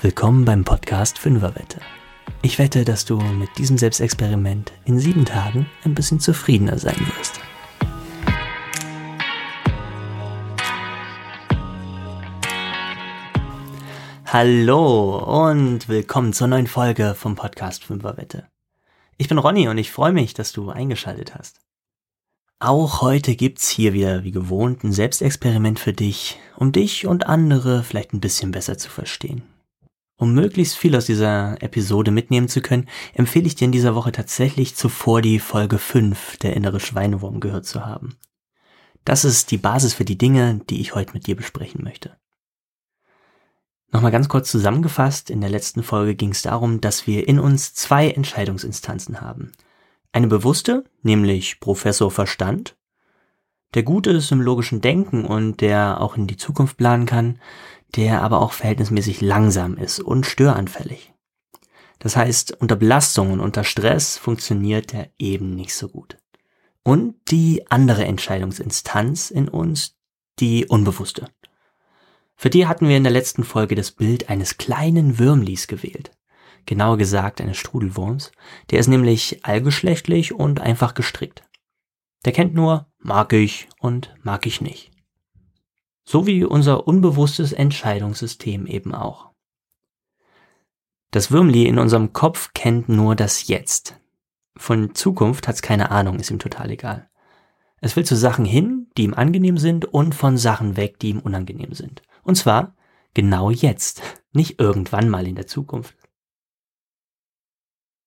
Willkommen beim Podcast Fünferwette. Ich wette, dass du mit diesem Selbstexperiment in sieben Tagen ein bisschen zufriedener sein wirst. Hallo und willkommen zur neuen Folge vom Podcast Fünferwette. Ich bin Ronny und ich freue mich, dass du eingeschaltet hast. Auch heute gibt's hier wieder wie gewohnt ein Selbstexperiment für dich, um dich und andere vielleicht ein bisschen besser zu verstehen. Um möglichst viel aus dieser Episode mitnehmen zu können, empfehle ich dir in dieser Woche tatsächlich zuvor die Folge 5 der innere Schweinewurm gehört zu haben. Das ist die Basis für die Dinge, die ich heute mit dir besprechen möchte. Nochmal ganz kurz zusammengefasst, in der letzten Folge ging es darum, dass wir in uns zwei Entscheidungsinstanzen haben. Eine bewusste, nämlich Professor Verstand, der gut ist im logischen Denken und der auch in die Zukunft planen kann, der aber auch verhältnismäßig langsam ist und störanfällig. Das heißt, unter Belastung und unter Stress funktioniert er eben nicht so gut. Und die andere Entscheidungsinstanz in uns, die unbewusste. Für die hatten wir in der letzten Folge das Bild eines kleinen Würmlis gewählt. Genauer gesagt eines Strudelwurms. Der ist nämlich allgeschlechtlich und einfach gestrickt. Der kennt nur mag ich und mag ich nicht. So wie unser unbewusstes Entscheidungssystem eben auch. Das Würmli in unserem Kopf kennt nur das Jetzt. Von Zukunft hat's keine Ahnung, ist ihm total egal. Es will zu Sachen hin, die ihm angenehm sind und von Sachen weg, die ihm unangenehm sind. Und zwar genau jetzt, nicht irgendwann mal in der Zukunft.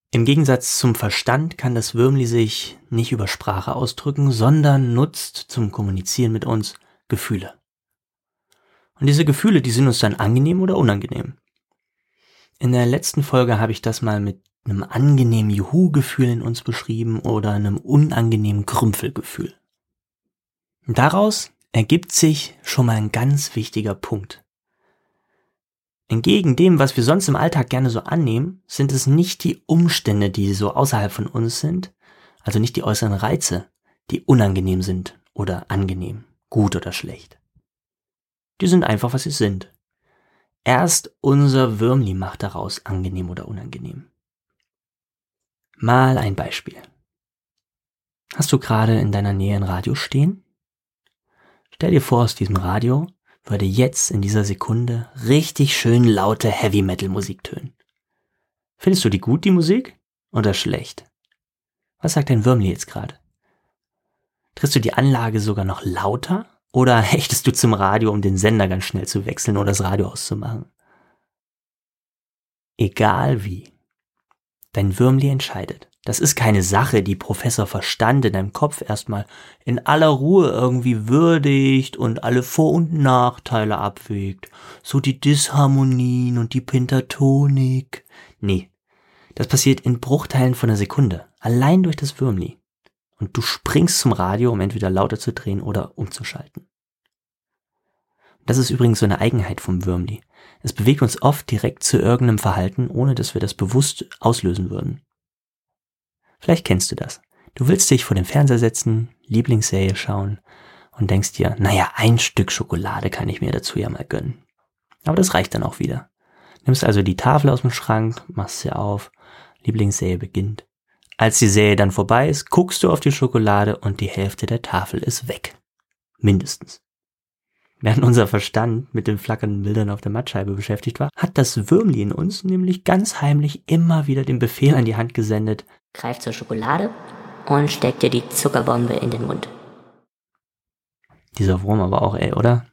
Im Gegensatz zum Verstand kann das Würmli sich nicht über Sprache ausdrücken, sondern nutzt zum Kommunizieren mit uns Gefühle. Und diese Gefühle, die sind uns dann angenehm oder unangenehm. In der letzten Folge habe ich das mal mit einem angenehmen Juhu-Gefühl in uns beschrieben oder einem unangenehmen Krümpfelgefühl. Und daraus ergibt sich schon mal ein ganz wichtiger Punkt. Entgegen dem, was wir sonst im Alltag gerne so annehmen, sind es nicht die Umstände, die so außerhalb von uns sind, also nicht die äußeren Reize, die unangenehm sind oder angenehm, gut oder schlecht. Die sind einfach, was sie sind. Erst unser Würmli macht daraus angenehm oder unangenehm. Mal ein Beispiel. Hast du gerade in deiner Nähe ein Radio stehen? Stell dir vor, aus diesem Radio würde jetzt in dieser Sekunde richtig schön laute Heavy Metal Musik tönen. Findest du die gut, die Musik? Oder schlecht? Was sagt dein Würmli jetzt gerade? Triffst du die Anlage sogar noch lauter oder hechtest du zum Radio, um den Sender ganz schnell zu wechseln oder das Radio auszumachen? Egal wie. Dein Würmli entscheidet. Das ist keine Sache, die Professor Verstand in deinem Kopf erstmal in aller Ruhe irgendwie würdigt und alle Vor- und Nachteile abwägt. So die Disharmonien und die Pentatonik. Nee. Das passiert in Bruchteilen von einer Sekunde. Allein durch das Würmli und du springst zum Radio, um entweder lauter zu drehen oder umzuschalten. Das ist übrigens so eine Eigenheit vom Würmli. Es bewegt uns oft direkt zu irgendeinem Verhalten, ohne dass wir das bewusst auslösen würden. Vielleicht kennst du das. Du willst dich vor den Fernseher setzen, Lieblingsserie schauen und denkst dir, naja, ein Stück Schokolade kann ich mir dazu ja mal gönnen. Aber das reicht dann auch wieder. Nimmst also die Tafel aus dem Schrank, machst sie auf, Lieblingsserie beginnt als die Serie dann vorbei ist, guckst du auf die Schokolade und die Hälfte der Tafel ist weg. Mindestens. Während unser Verstand mit den flackernden Bildern auf der Mattscheibe beschäftigt war, hat das Würmli in uns nämlich ganz heimlich immer wieder den Befehl an die Hand gesendet. Greif zur Schokolade und steck dir die Zuckerbombe in den Mund. Dieser Wurm aber auch, ey, oder?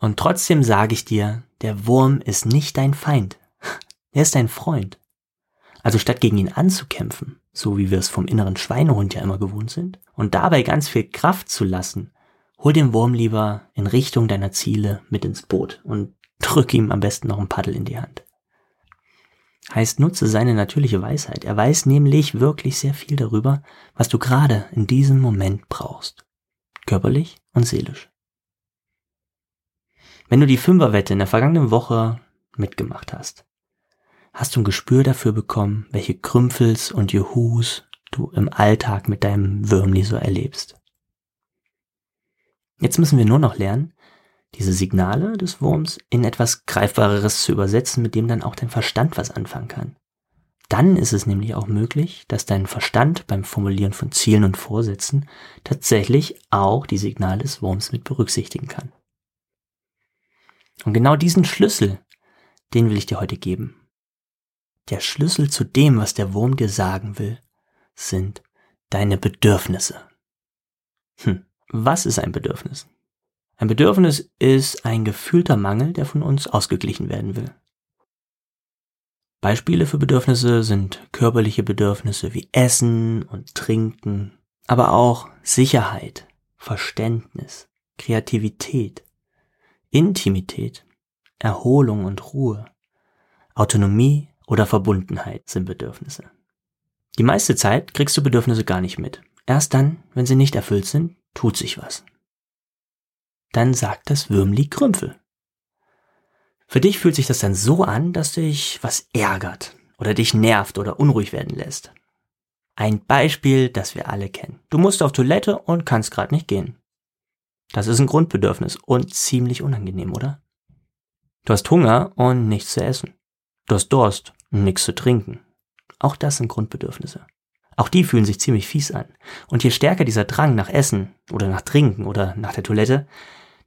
Und trotzdem sage ich dir, der Wurm ist nicht dein Feind. Er ist dein Freund. Also statt gegen ihn anzukämpfen, so wie wir es vom inneren Schweinehund ja immer gewohnt sind, und dabei ganz viel Kraft zu lassen, hol den Wurm lieber in Richtung deiner Ziele mit ins Boot und drück ihm am besten noch ein Paddel in die Hand. Heißt, nutze seine natürliche Weisheit. Er weiß nämlich wirklich sehr viel darüber, was du gerade in diesem Moment brauchst. Körperlich und seelisch. Wenn du die Fünferwette in der vergangenen Woche mitgemacht hast, hast du ein Gespür dafür bekommen, welche Krümpfels und Juhus du im Alltag mit deinem Würmli so erlebst. Jetzt müssen wir nur noch lernen, diese Signale des Wurms in etwas Greifbareres zu übersetzen, mit dem dann auch dein Verstand was anfangen kann. Dann ist es nämlich auch möglich, dass dein Verstand beim Formulieren von Zielen und Vorsätzen tatsächlich auch die Signale des Wurms mit berücksichtigen kann. Und genau diesen Schlüssel, den will ich dir heute geben. Der Schlüssel zu dem, was der Wurm dir sagen will, sind deine Bedürfnisse. Hm, was ist ein Bedürfnis? Ein Bedürfnis ist ein gefühlter Mangel, der von uns ausgeglichen werden will. Beispiele für Bedürfnisse sind körperliche Bedürfnisse wie Essen und Trinken, aber auch Sicherheit, Verständnis, Kreativität, Intimität, Erholung und Ruhe, Autonomie oder Verbundenheit sind Bedürfnisse. Die meiste Zeit kriegst du Bedürfnisse gar nicht mit. Erst dann, wenn sie nicht erfüllt sind, tut sich was. Dann sagt das Würmli Krümpel. Für dich fühlt sich das dann so an, dass dich was ärgert oder dich nervt oder unruhig werden lässt. Ein Beispiel, das wir alle kennen. Du musst auf Toilette und kannst gerade nicht gehen. Das ist ein Grundbedürfnis und ziemlich unangenehm, oder? Du hast Hunger und nichts zu essen. Du hast Durst nichts zu trinken. Auch das sind Grundbedürfnisse. Auch die fühlen sich ziemlich fies an. Und je stärker dieser Drang nach Essen oder nach Trinken oder nach der Toilette,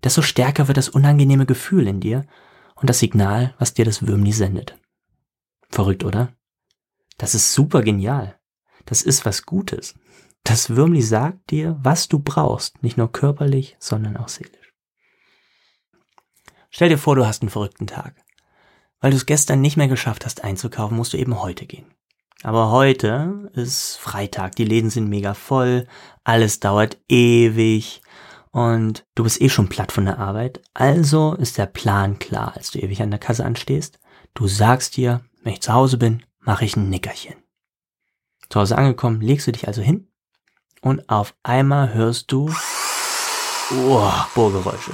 desto stärker wird das unangenehme Gefühl in dir und das Signal, was dir das Würmli sendet. Verrückt, oder? Das ist super genial. Das ist was Gutes. Das Würmli sagt dir, was du brauchst, nicht nur körperlich, sondern auch seelisch. Stell dir vor, du hast einen verrückten Tag. Weil du es gestern nicht mehr geschafft hast einzukaufen, musst du eben heute gehen. Aber heute ist Freitag, die Läden sind mega voll, alles dauert ewig und du bist eh schon platt von der Arbeit. Also ist der Plan klar, als du ewig an der Kasse anstehst. Du sagst dir, wenn ich zu Hause bin, mache ich ein Nickerchen. Zu Hause angekommen, legst du dich also hin und auf einmal hörst du oh, Bohrgeräusche.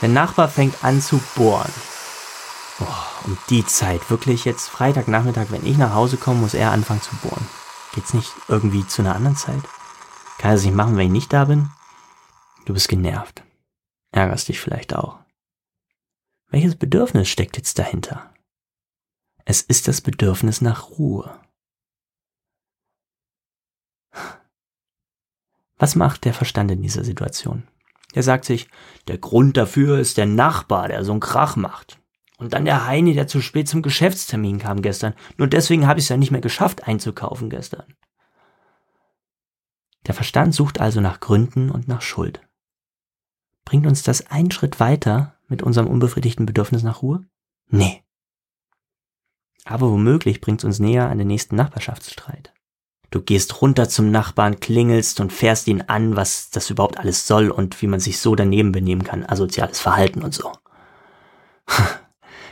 Der Nachbar fängt an zu bohren. Oh, um die Zeit, wirklich jetzt Freitagnachmittag, wenn ich nach Hause komme, muss er anfangen zu bohren. Geht's nicht irgendwie zu einer anderen Zeit? Kann er es nicht machen, wenn ich nicht da bin? Du bist genervt. Ärgerst dich vielleicht auch. Welches Bedürfnis steckt jetzt dahinter? Es ist das Bedürfnis nach Ruhe. Was macht der Verstand in dieser Situation? Er sagt sich, der Grund dafür ist der Nachbar, der so einen Krach macht. Und dann der Heini, der zu spät zum Geschäftstermin kam gestern. Nur deswegen habe ich es ja nicht mehr geschafft einzukaufen gestern. Der Verstand sucht also nach Gründen und nach Schuld. Bringt uns das einen Schritt weiter mit unserem unbefriedigten Bedürfnis nach Ruhe? Nee. Aber womöglich bringt es uns näher an den nächsten Nachbarschaftsstreit. Du gehst runter zum Nachbarn, klingelst und fährst ihn an, was das überhaupt alles soll und wie man sich so daneben benehmen kann, asoziales Verhalten und so.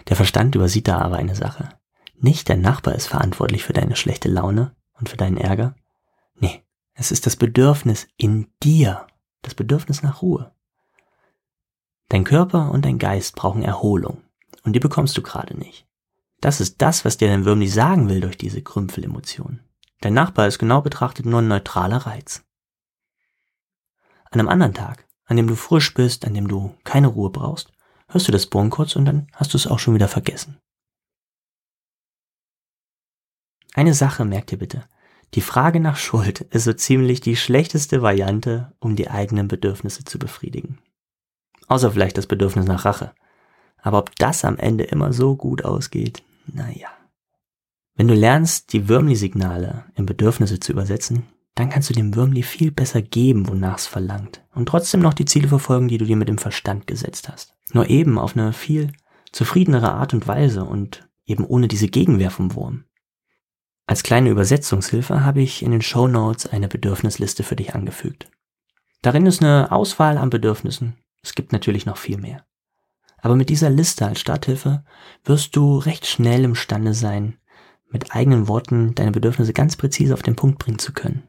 Der Verstand übersieht da aber eine Sache. Nicht der Nachbar ist verantwortlich für deine schlechte Laune und für deinen Ärger. Nee, es ist das Bedürfnis in dir, das Bedürfnis nach Ruhe. Dein Körper und dein Geist brauchen Erholung und die bekommst du gerade nicht. Das ist das, was dir dein Würmli sagen will durch diese Krümpfelemotion. Dein Nachbar ist genau betrachtet nur ein neutraler Reiz. An einem anderen Tag, an dem du frisch bist, an dem du keine Ruhe brauchst, hörst du das Bohren kurz und dann hast du es auch schon wieder vergessen. Eine Sache merkt ihr bitte. Die Frage nach Schuld ist so ziemlich die schlechteste Variante, um die eigenen Bedürfnisse zu befriedigen. Außer vielleicht das Bedürfnis nach Rache. Aber ob das am Ende immer so gut ausgeht, naja. Wenn du lernst, die Würmli-Signale in Bedürfnisse zu übersetzen, dann kannst du dem Würmli viel besser geben, wonach es verlangt. Und trotzdem noch die Ziele verfolgen, die du dir mit dem Verstand gesetzt hast. Nur eben auf eine viel zufriedenere Art und Weise und eben ohne diese Gegenwehr vom Wurm. Als kleine Übersetzungshilfe habe ich in den Show Notes eine Bedürfnisliste für dich angefügt. Darin ist eine Auswahl an Bedürfnissen. Es gibt natürlich noch viel mehr. Aber mit dieser Liste als Starthilfe wirst du recht schnell imstande sein, mit eigenen Worten deine Bedürfnisse ganz präzise auf den Punkt bringen zu können.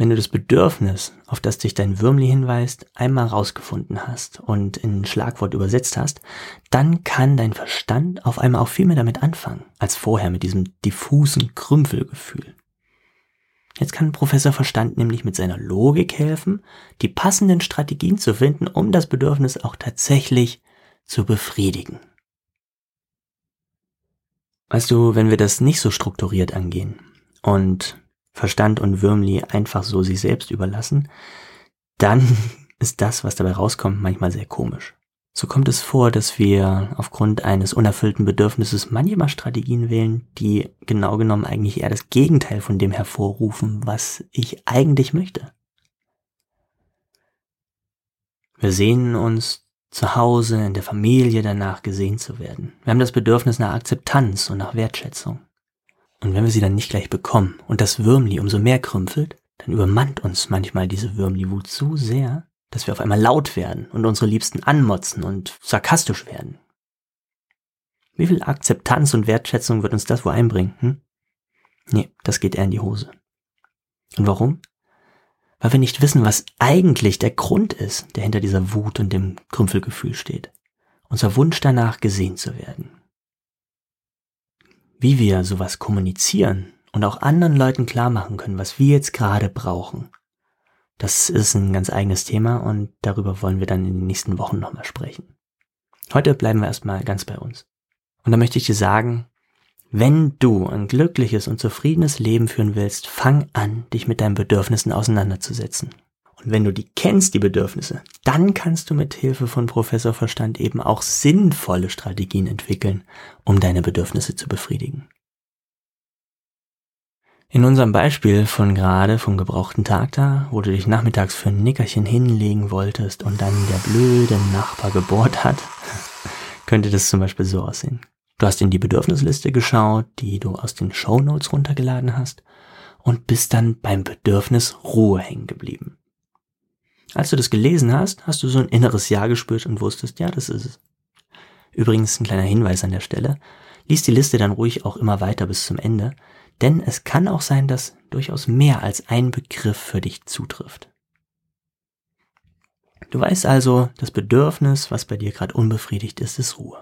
Wenn du das Bedürfnis, auf das dich dein Würmli hinweist, einmal rausgefunden hast und in ein Schlagwort übersetzt hast, dann kann dein Verstand auf einmal auch viel mehr damit anfangen, als vorher mit diesem diffusen Krümpfelgefühl. Jetzt kann Professor Verstand nämlich mit seiner Logik helfen, die passenden Strategien zu finden, um das Bedürfnis auch tatsächlich zu befriedigen. Weißt du, wenn wir das nicht so strukturiert angehen und Verstand und Würmli einfach so sich selbst überlassen, dann ist das, was dabei rauskommt, manchmal sehr komisch. So kommt es vor, dass wir aufgrund eines unerfüllten Bedürfnisses manchmal Strategien wählen, die genau genommen eigentlich eher das Gegenteil von dem hervorrufen, was ich eigentlich möchte. Wir sehnen uns zu Hause, in der Familie danach gesehen zu werden. Wir haben das Bedürfnis nach Akzeptanz und nach Wertschätzung. Und wenn wir sie dann nicht gleich bekommen und das Würmli umso mehr krümpelt, dann übermannt uns manchmal diese Würmli-Wut so sehr, dass wir auf einmal laut werden und unsere Liebsten anmotzen und sarkastisch werden. Wie viel Akzeptanz und Wertschätzung wird uns das wohl einbringen? Hm? Nee, das geht eher in die Hose. Und warum? Weil wir nicht wissen, was eigentlich der Grund ist, der hinter dieser Wut und dem Krümpfelgefühl steht. Unser Wunsch danach gesehen zu werden. Wie wir sowas kommunizieren und auch anderen Leuten klar machen können, was wir jetzt gerade brauchen, das ist ein ganz eigenes Thema und darüber wollen wir dann in den nächsten Wochen nochmal sprechen. Heute bleiben wir erstmal ganz bei uns. Und da möchte ich dir sagen, wenn du ein glückliches und zufriedenes Leben führen willst, fang an, dich mit deinen Bedürfnissen auseinanderzusetzen. Und wenn du die kennst, die Bedürfnisse, dann kannst du mit Hilfe von Professor Verstand eben auch sinnvolle Strategien entwickeln, um deine Bedürfnisse zu befriedigen. In unserem Beispiel von gerade vom gebrauchten Tag da, wo du dich nachmittags für ein Nickerchen hinlegen wolltest und dann der blöde Nachbar gebohrt hat, könnte das zum Beispiel so aussehen. Du hast in die Bedürfnisliste geschaut, die du aus den Show Notes runtergeladen hast und bist dann beim Bedürfnis Ruhe hängen geblieben. Als du das gelesen hast, hast du so ein inneres Ja gespürt und wusstest, ja, das ist es. Übrigens ein kleiner Hinweis an der Stelle. Lies die Liste dann ruhig auch immer weiter bis zum Ende, denn es kann auch sein, dass durchaus mehr als ein Begriff für dich zutrifft. Du weißt also, das Bedürfnis, was bei dir gerade unbefriedigt ist, ist Ruhe.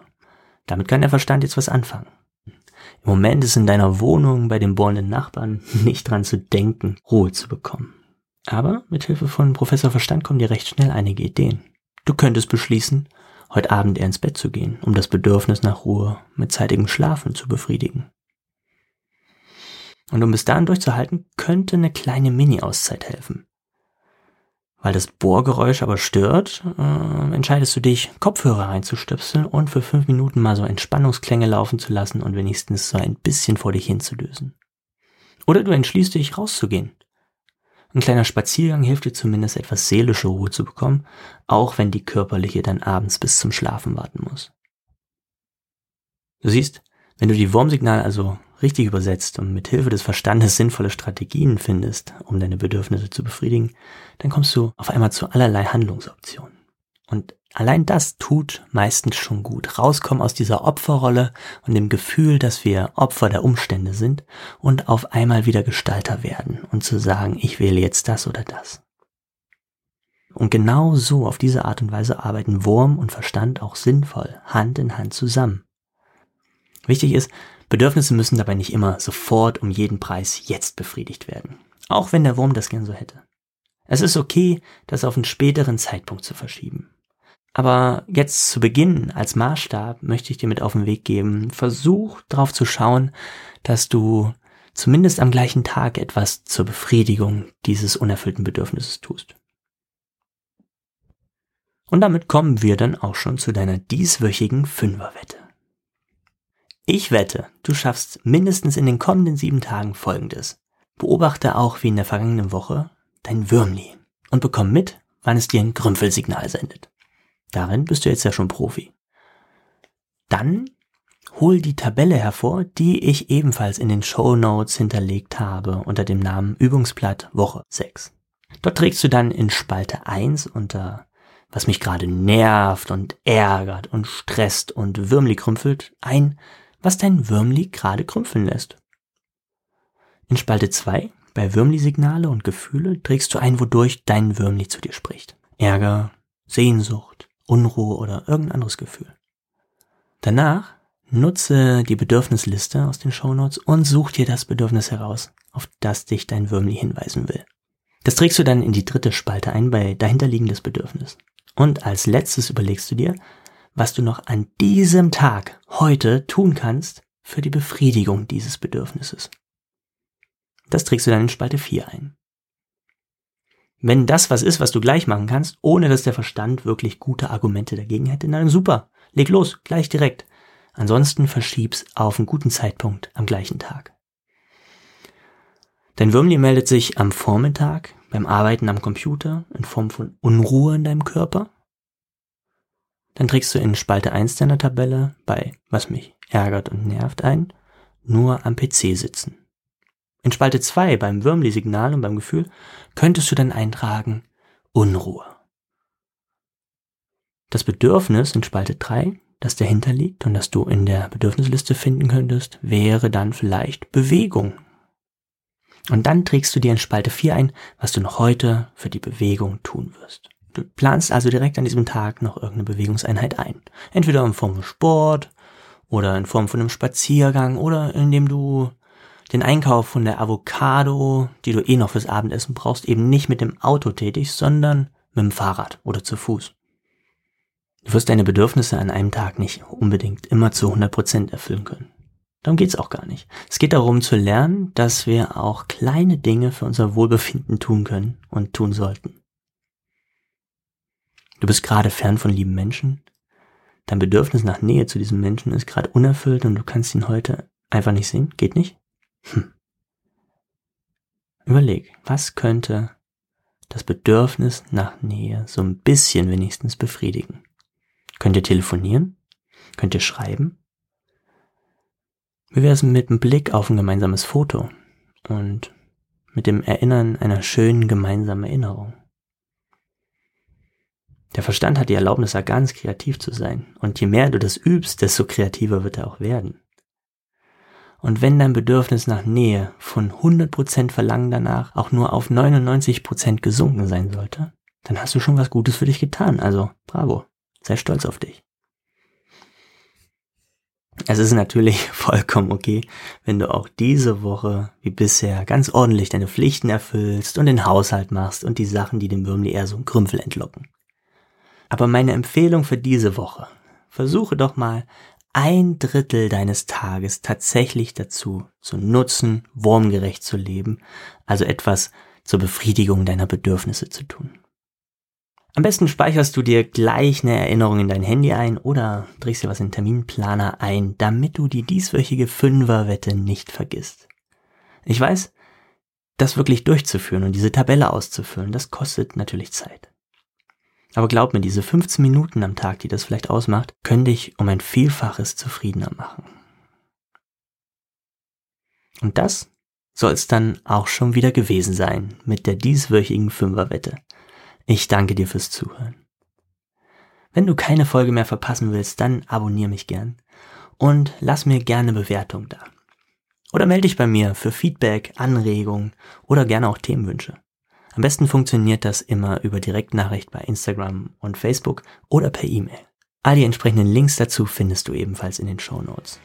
Damit kann der Verstand jetzt was anfangen. Im Moment ist in deiner Wohnung bei den bohrenden Nachbarn nicht dran zu denken, Ruhe zu bekommen. Aber mit Hilfe von Professor Verstand kommen dir recht schnell einige Ideen. Du könntest beschließen, heute Abend eher ins Bett zu gehen, um das Bedürfnis nach Ruhe mit zeitigem Schlafen zu befriedigen. Und um bis dahin durchzuhalten, könnte eine kleine Mini-Auszeit helfen. Weil das Bohrgeräusch aber stört, äh, entscheidest du dich, Kopfhörer reinzustöpseln und für fünf Minuten mal so Entspannungsklänge laufen zu lassen und wenigstens so ein bisschen vor dich hinzudösen. Oder du entschließt dich, rauszugehen. Ein kleiner Spaziergang hilft dir zumindest etwas seelische Ruhe zu bekommen, auch wenn die körperliche dann abends bis zum Schlafen warten muss. Du siehst, wenn du die Wurmsignale also richtig übersetzt und mit Hilfe des Verstandes sinnvolle Strategien findest, um deine Bedürfnisse zu befriedigen, dann kommst du auf einmal zu allerlei Handlungsoptionen. Und allein das tut meistens schon gut. Rauskommen aus dieser Opferrolle und dem Gefühl, dass wir Opfer der Umstände sind und auf einmal wieder Gestalter werden und zu sagen, ich wähle jetzt das oder das. Und genau so, auf diese Art und Weise arbeiten Wurm und Verstand auch sinnvoll, Hand in Hand zusammen. Wichtig ist, Bedürfnisse müssen dabei nicht immer sofort um jeden Preis jetzt befriedigt werden. Auch wenn der Wurm das gern so hätte. Es ist okay, das auf einen späteren Zeitpunkt zu verschieben. Aber jetzt zu Beginn als Maßstab möchte ich dir mit auf den Weg geben, versuch darauf zu schauen, dass du zumindest am gleichen Tag etwas zur Befriedigung dieses unerfüllten Bedürfnisses tust. Und damit kommen wir dann auch schon zu deiner dieswöchigen Fünferwette. Ich wette, du schaffst mindestens in den kommenden sieben Tagen Folgendes. Beobachte auch wie in der vergangenen Woche dein Würmli und bekomm mit, wann es dir ein Grümpfelsignal sendet. Darin bist du jetzt ja schon Profi. Dann hol die Tabelle hervor, die ich ebenfalls in den Show Notes hinterlegt habe unter dem Namen Übungsblatt Woche 6. Dort trägst du dann in Spalte 1 unter was mich gerade nervt und ärgert und stresst und Würmli krümpfelt ein, was dein Würmli gerade krümpfeln lässt. In Spalte 2, bei Würmli-Signale und Gefühle, trägst du ein, wodurch dein Würmli zu dir spricht. Ärger, Sehnsucht, Unruhe oder irgendein anderes Gefühl. Danach nutze die Bedürfnisliste aus den Shownotes und such dir das Bedürfnis heraus, auf das dich dein Würmli hinweisen will. Das trägst du dann in die dritte Spalte ein bei dahinterliegendes Bedürfnis. Und als letztes überlegst du dir, was du noch an diesem Tag, heute, tun kannst für die Befriedigung dieses Bedürfnisses. Das trägst du dann in Spalte 4 ein. Wenn das was ist, was du gleich machen kannst, ohne dass der Verstand wirklich gute Argumente dagegen hätte, dann super, leg los, gleich direkt. Ansonsten verschieb's auf einen guten Zeitpunkt am gleichen Tag. Dein Würmli meldet sich am Vormittag beim Arbeiten am Computer in Form von Unruhe in deinem Körper. Dann trägst du in Spalte 1 deiner Tabelle bei was mich ärgert und nervt ein, nur am PC sitzen. In Spalte 2 beim Würmli-Signal und beim Gefühl könntest du dann eintragen Unruhe. Das Bedürfnis in Spalte 3, das dahinter liegt und das du in der Bedürfnisliste finden könntest, wäre dann vielleicht Bewegung. Und dann trägst du dir in Spalte 4 ein, was du noch heute für die Bewegung tun wirst. Du planst also direkt an diesem Tag noch irgendeine Bewegungseinheit ein. Entweder in Form von Sport oder in Form von einem Spaziergang oder indem du den Einkauf von der Avocado, die du eh noch fürs Abendessen brauchst, eben nicht mit dem Auto tätig, sondern mit dem Fahrrad oder zu Fuß. Du wirst deine Bedürfnisse an einem Tag nicht unbedingt immer zu 100 Prozent erfüllen können. Darum geht's auch gar nicht. Es geht darum zu lernen, dass wir auch kleine Dinge für unser Wohlbefinden tun können und tun sollten. Du bist gerade fern von lieben Menschen. Dein Bedürfnis nach Nähe zu diesem Menschen ist gerade unerfüllt und du kannst ihn heute einfach nicht sehen. Geht nicht? Hm. Überleg, was könnte das Bedürfnis nach Nähe so ein bisschen wenigstens befriedigen? Könnt ihr telefonieren? Könnt ihr schreiben? Wie wäre es mit einem Blick auf ein gemeinsames Foto und mit dem Erinnern einer schönen gemeinsamen Erinnerung? Der Verstand hat die Erlaubnis, da ganz kreativ zu sein. Und je mehr du das übst, desto kreativer wird er auch werden. Und wenn dein Bedürfnis nach Nähe von 100% Verlangen danach auch nur auf 99% gesunken sein sollte, dann hast du schon was Gutes für dich getan. Also bravo, sei stolz auf dich. Es ist natürlich vollkommen okay, wenn du auch diese Woche wie bisher ganz ordentlich deine Pflichten erfüllst und den Haushalt machst und die Sachen, die dem Würmli eher so einen Krümpel entlocken. Aber meine Empfehlung für diese Woche, versuche doch mal ein Drittel deines Tages tatsächlich dazu zu nutzen, wurmgerecht zu leben, also etwas zur Befriedigung deiner Bedürfnisse zu tun. Am besten speicherst du dir gleich eine Erinnerung in dein Handy ein oder drehst dir was in den Terminplaner ein, damit du die dieswöchige Fünferwette nicht vergisst. Ich weiß, das wirklich durchzuführen und diese Tabelle auszufüllen, das kostet natürlich Zeit. Aber glaub mir, diese 15 Minuten am Tag, die das vielleicht ausmacht, können dich um ein Vielfaches zufriedener machen. Und das soll es dann auch schon wieder gewesen sein mit der dieswöchigen Fünferwette. Ich danke dir fürs Zuhören. Wenn du keine Folge mehr verpassen willst, dann abonniere mich gern und lass mir gerne Bewertung da. Oder melde dich bei mir für Feedback, Anregungen oder gerne auch Themenwünsche. Am besten funktioniert das immer über Direktnachricht bei Instagram und Facebook oder per E-Mail. All die entsprechenden Links dazu findest du ebenfalls in den Show Notes.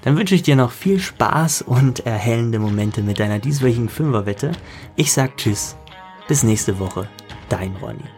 Dann wünsche ich dir noch viel Spaß und erhellende Momente mit deiner dieswöchigen Fünferwette. Ich sag Tschüss, bis nächste Woche, dein Ronny.